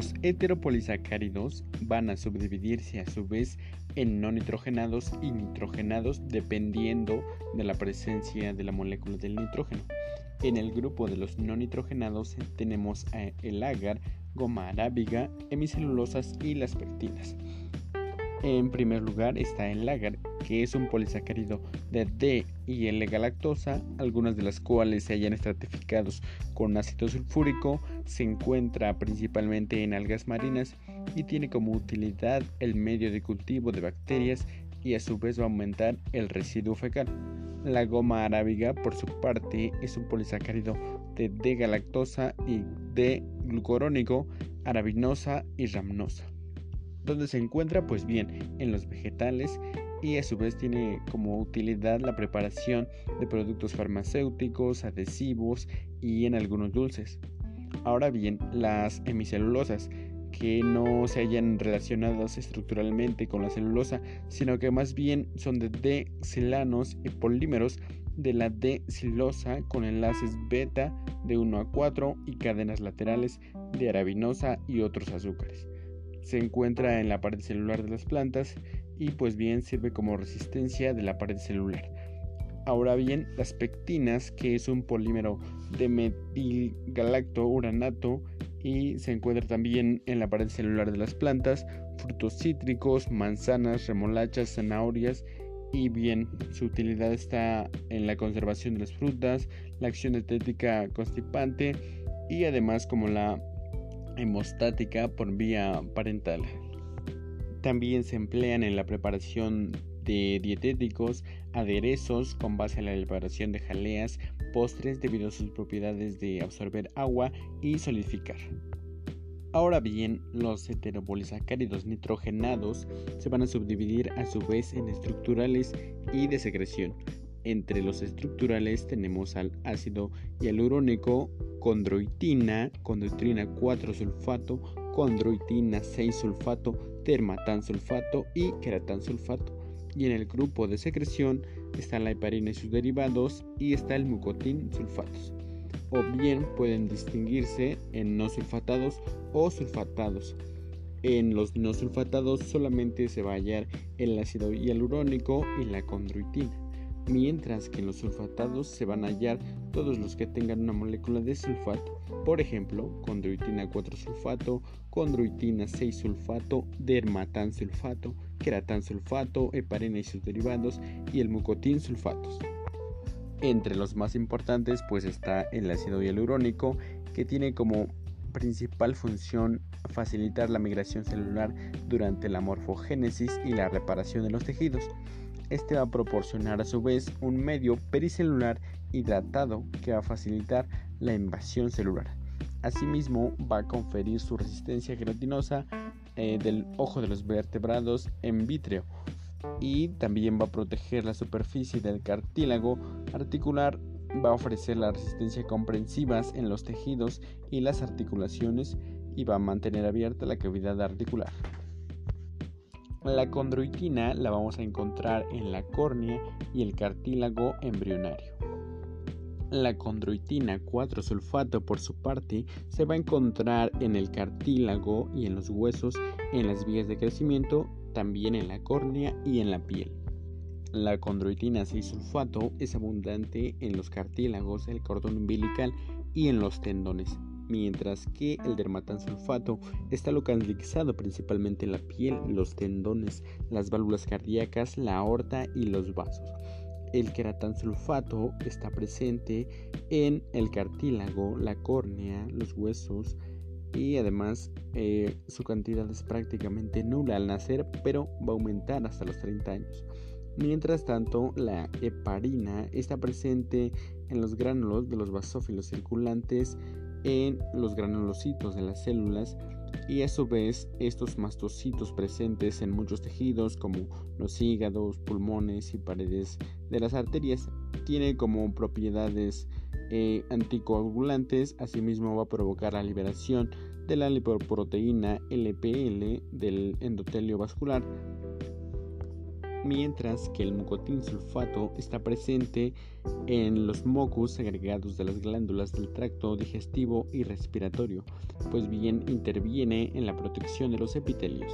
Los heteropolisacáridos van a subdividirse a su vez en no nitrogenados y nitrogenados dependiendo de la presencia de la molécula del nitrógeno. En el grupo de los no nitrogenados tenemos el agar, goma arábiga, hemicelulosas y las pectinas. En primer lugar está el agar, que es un polisacárido de D y L-galactosa, algunas de las cuales se hayan estratificados con ácido sulfúrico, se encuentra principalmente en algas marinas y tiene como utilidad el medio de cultivo de bacterias y a su vez va a aumentar el residuo fecal. La goma arábiga, por su parte, es un polisacárido de D-galactosa y D-glucurónico, arabinosa y ramnosa. ¿Dónde se encuentra? Pues bien, en los vegetales y a su vez tiene como utilidad la preparación de productos farmacéuticos, adhesivos y en algunos dulces. Ahora bien, las hemicelulosas que no se hayan relacionadas estructuralmente con la celulosa, sino que más bien son de D-silanos y polímeros de la D-silosa con enlaces beta de 1 a 4 y cadenas laterales de arabinosa y otros azúcares se encuentra en la pared celular de las plantas y pues bien sirve como resistencia de la pared celular. Ahora bien, las pectinas, que es un polímero de metilgalacto uranato y se encuentra también en la pared celular de las plantas, frutos cítricos, manzanas, remolachas, zanahorias y bien, su utilidad está en la conservación de las frutas, la acción estética constipante y además como la hemostática por vía parental. También se emplean en la preparación de dietéticos, aderezos con base a la elaboración de jaleas, postres debido a sus propiedades de absorber agua y solidificar. Ahora bien, los heteropolisacáridos nitrogenados se van a subdividir a su vez en estructurales y de secreción. Entre los estructurales tenemos al ácido hialurónico, condroitina, condroitina 4 sulfato, condroitina 6 sulfato, sulfato y sulfato. Y en el grupo de secreción está la heparina y sus derivados y está el mucotín sulfatos. O bien pueden distinguirse en no sulfatados o sulfatados. En los no sulfatados solamente se va a hallar el ácido hialurónico y la condroitina mientras que en los sulfatados se van a hallar todos los que tengan una molécula de sulfato, por ejemplo, condroitina 4-sulfato, condroitina 6-sulfato, dermatansulfato, sulfato, heparina y sus derivados y el mucotín sulfatos. Entre los más importantes pues está el ácido hialurónico que tiene como principal función facilitar la migración celular durante la morfogénesis y la reparación de los tejidos. Este va a proporcionar a su vez un medio pericelular hidratado que va a facilitar la invasión celular. Asimismo, va a conferir su resistencia gelatinosa eh, del ojo de los vertebrados en vítreo y también va a proteger la superficie del cartílago articular, va a ofrecer la resistencia comprensivas en los tejidos y las articulaciones y va a mantener abierta la cavidad articular. La condroitina la vamos a encontrar en la córnea y el cartílago embrionario. La condroitina 4-sulfato por su parte se va a encontrar en el cartílago y en los huesos, en las vías de crecimiento, también en la córnea y en la piel. La condroitina 6-sulfato es abundante en los cartílagos, el cordón umbilical y en los tendones mientras que el dermatansulfato está localizado principalmente en la piel, los tendones, las válvulas cardíacas, la aorta y los vasos. El queratansulfato está presente en el cartílago, la córnea, los huesos y además eh, su cantidad es prácticamente nula al nacer, pero va a aumentar hasta los 30 años. Mientras tanto, la heparina está presente en los gránulos de los basófilos circulantes en los granulocitos de las células y a su vez estos mastocitos presentes en muchos tejidos como los hígados, pulmones y paredes de las arterias. Tiene como propiedades eh, anticoagulantes, asimismo va a provocar la liberación de la lipoproteína LPL del endotelio vascular mientras que el mucotín sulfato está presente en los mocos agregados de las glándulas del tracto digestivo y respiratorio, pues bien interviene en la protección de los epitelios.